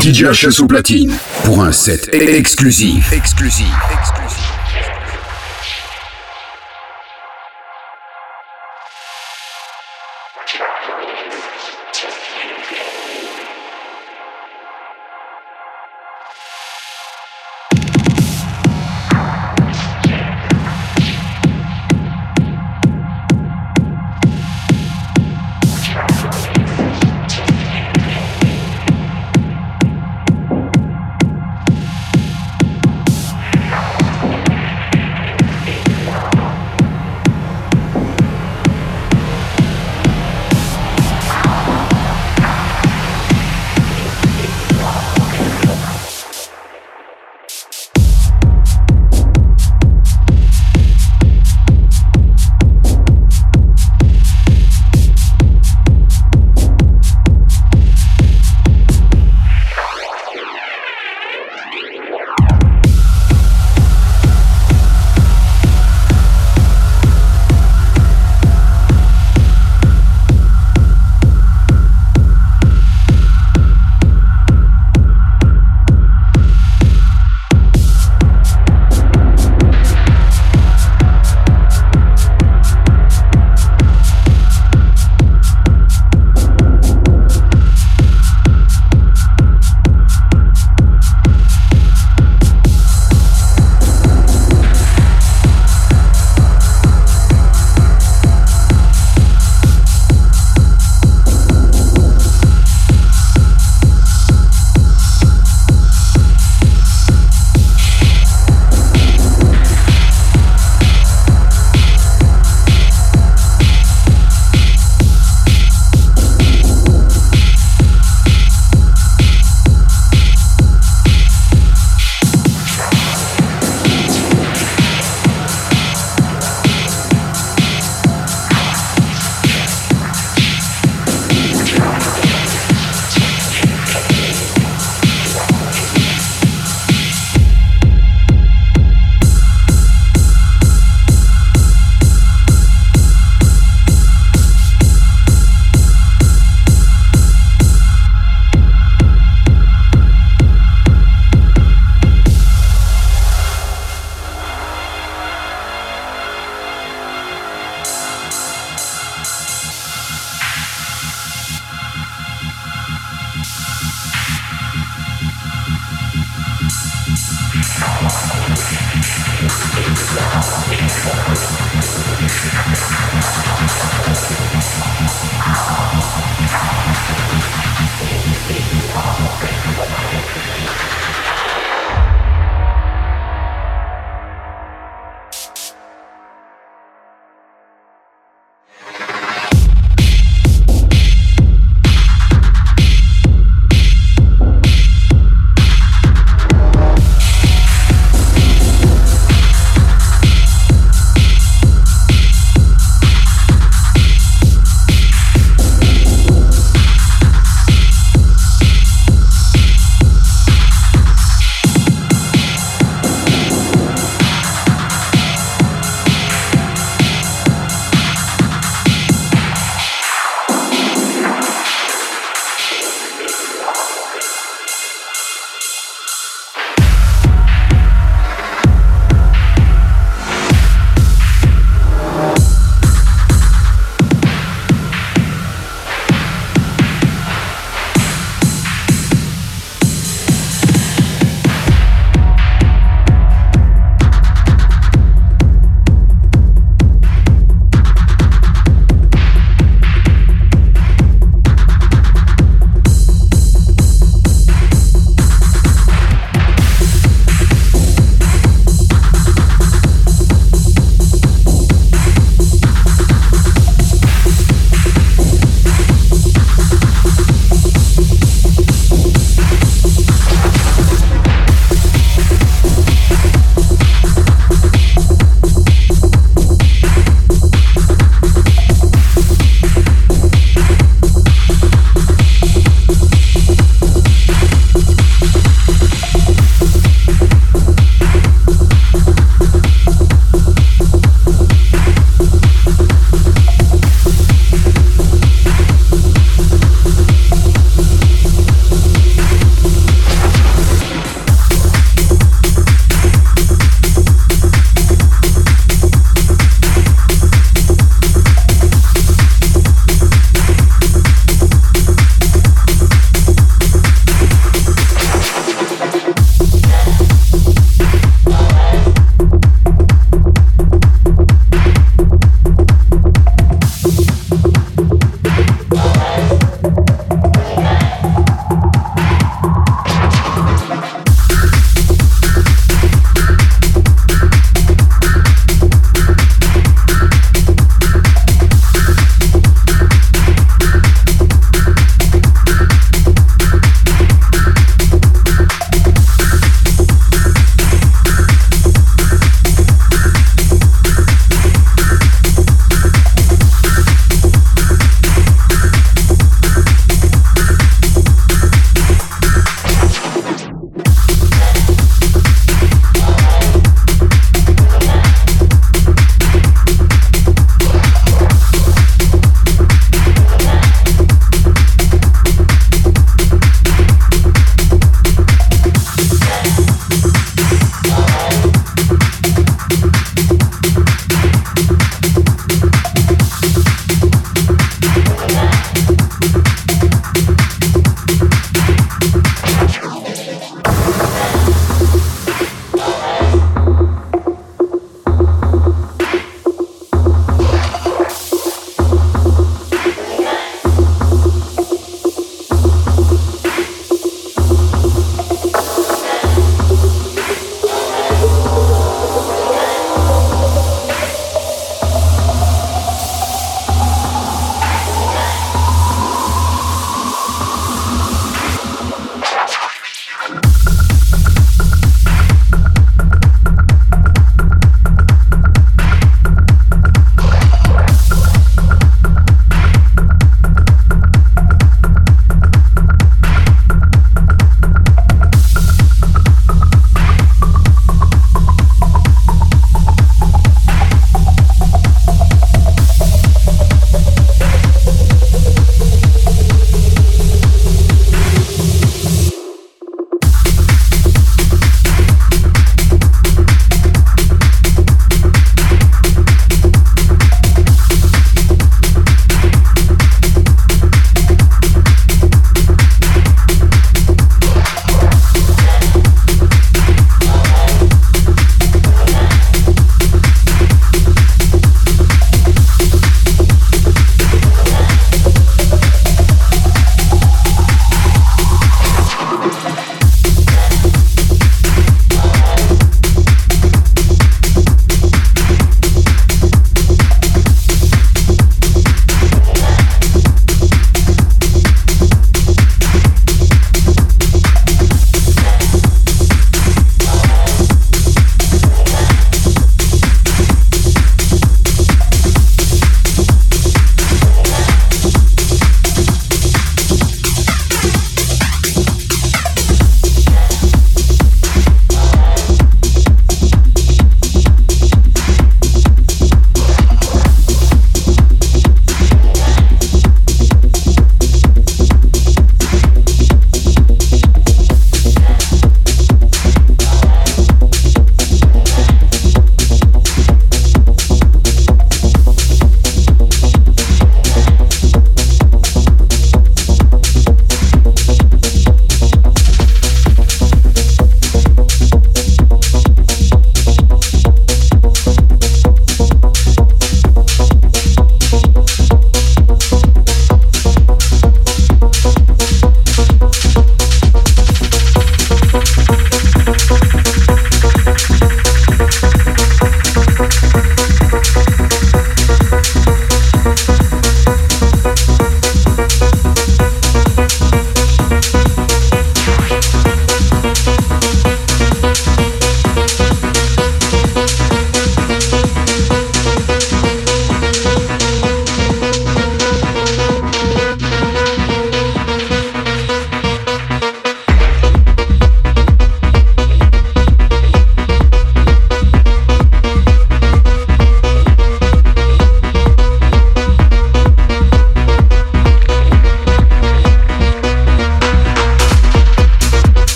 DJ HS au platine pour un set exclusif. Exclusif. Exclusif.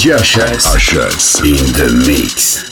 DJ. HS in the mix.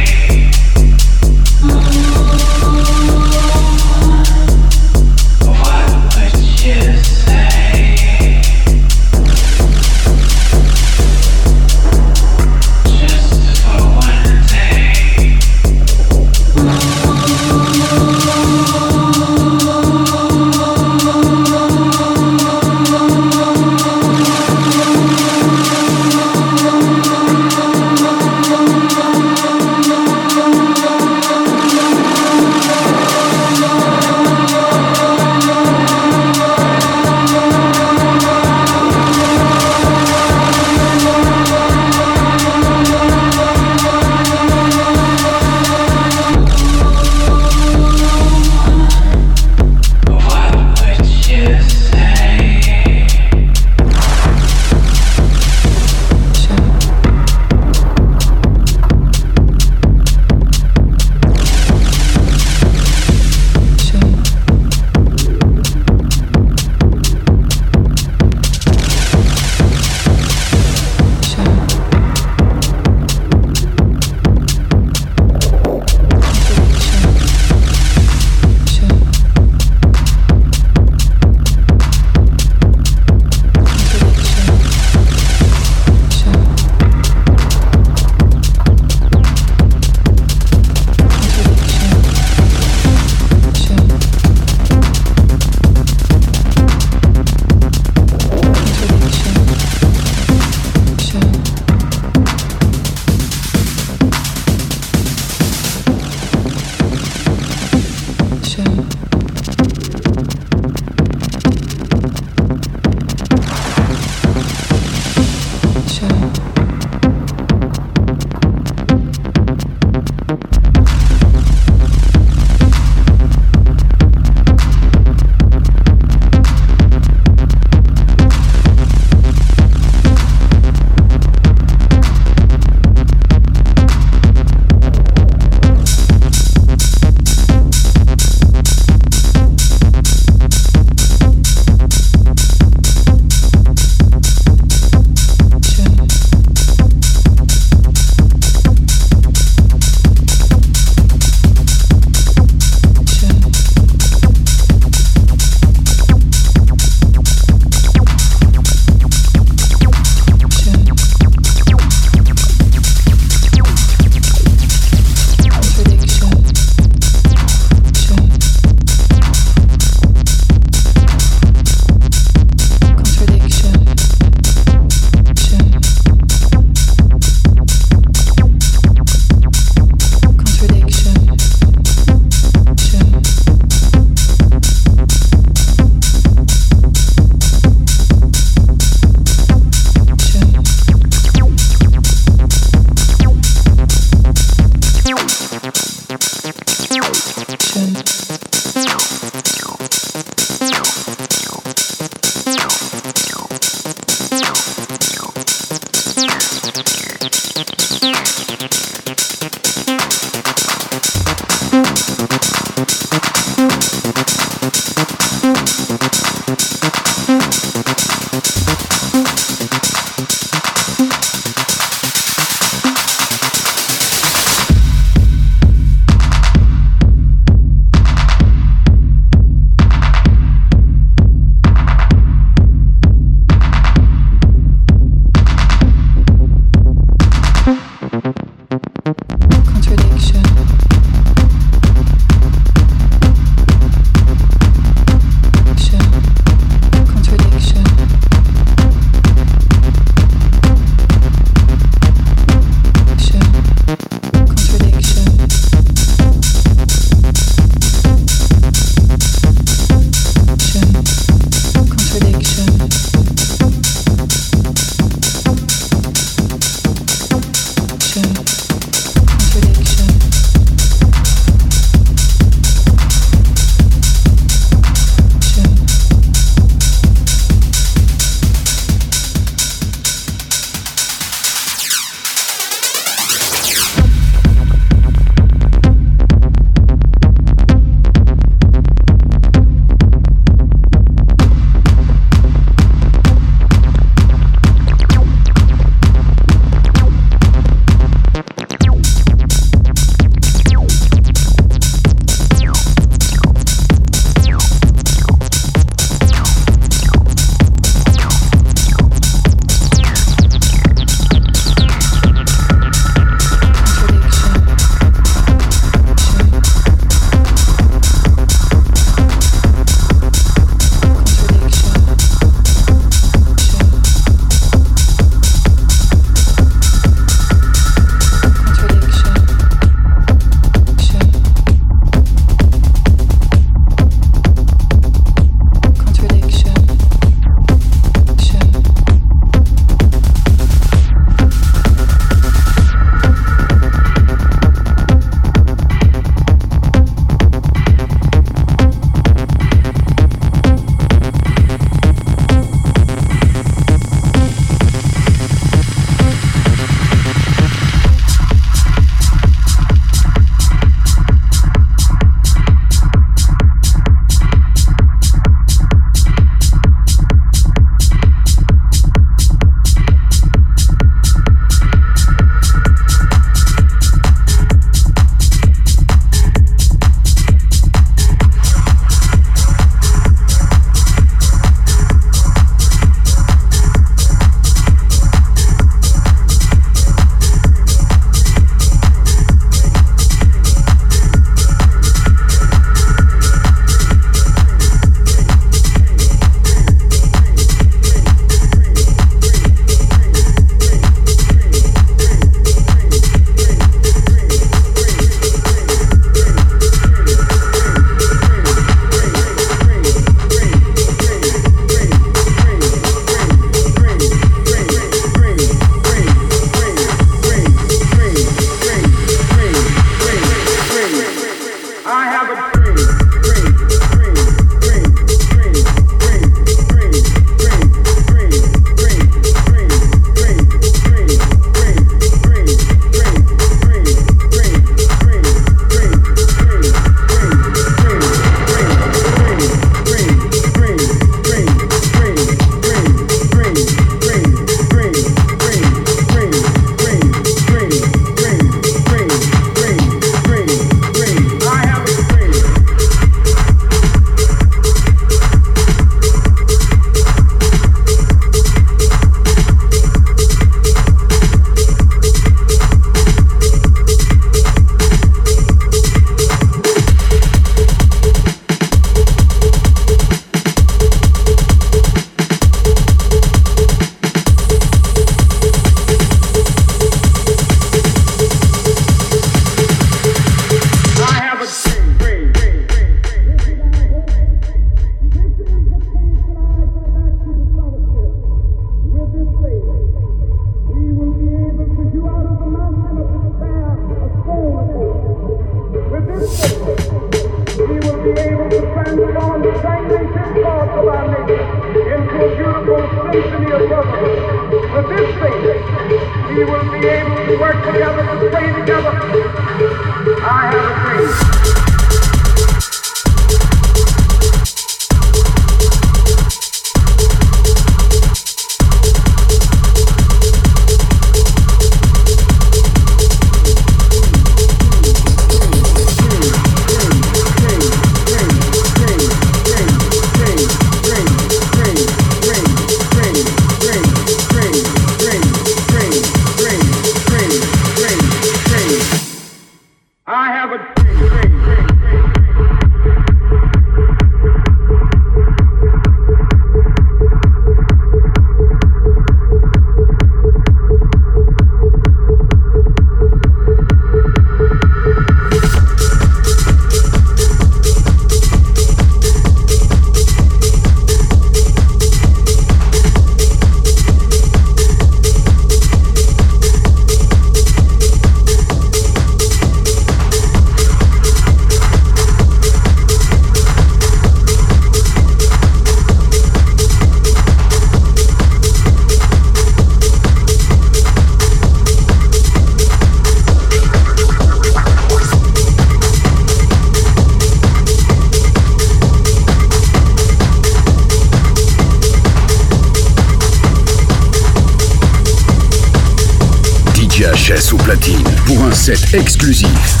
Exclusif.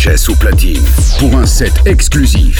THS au platine pour un set exclusif.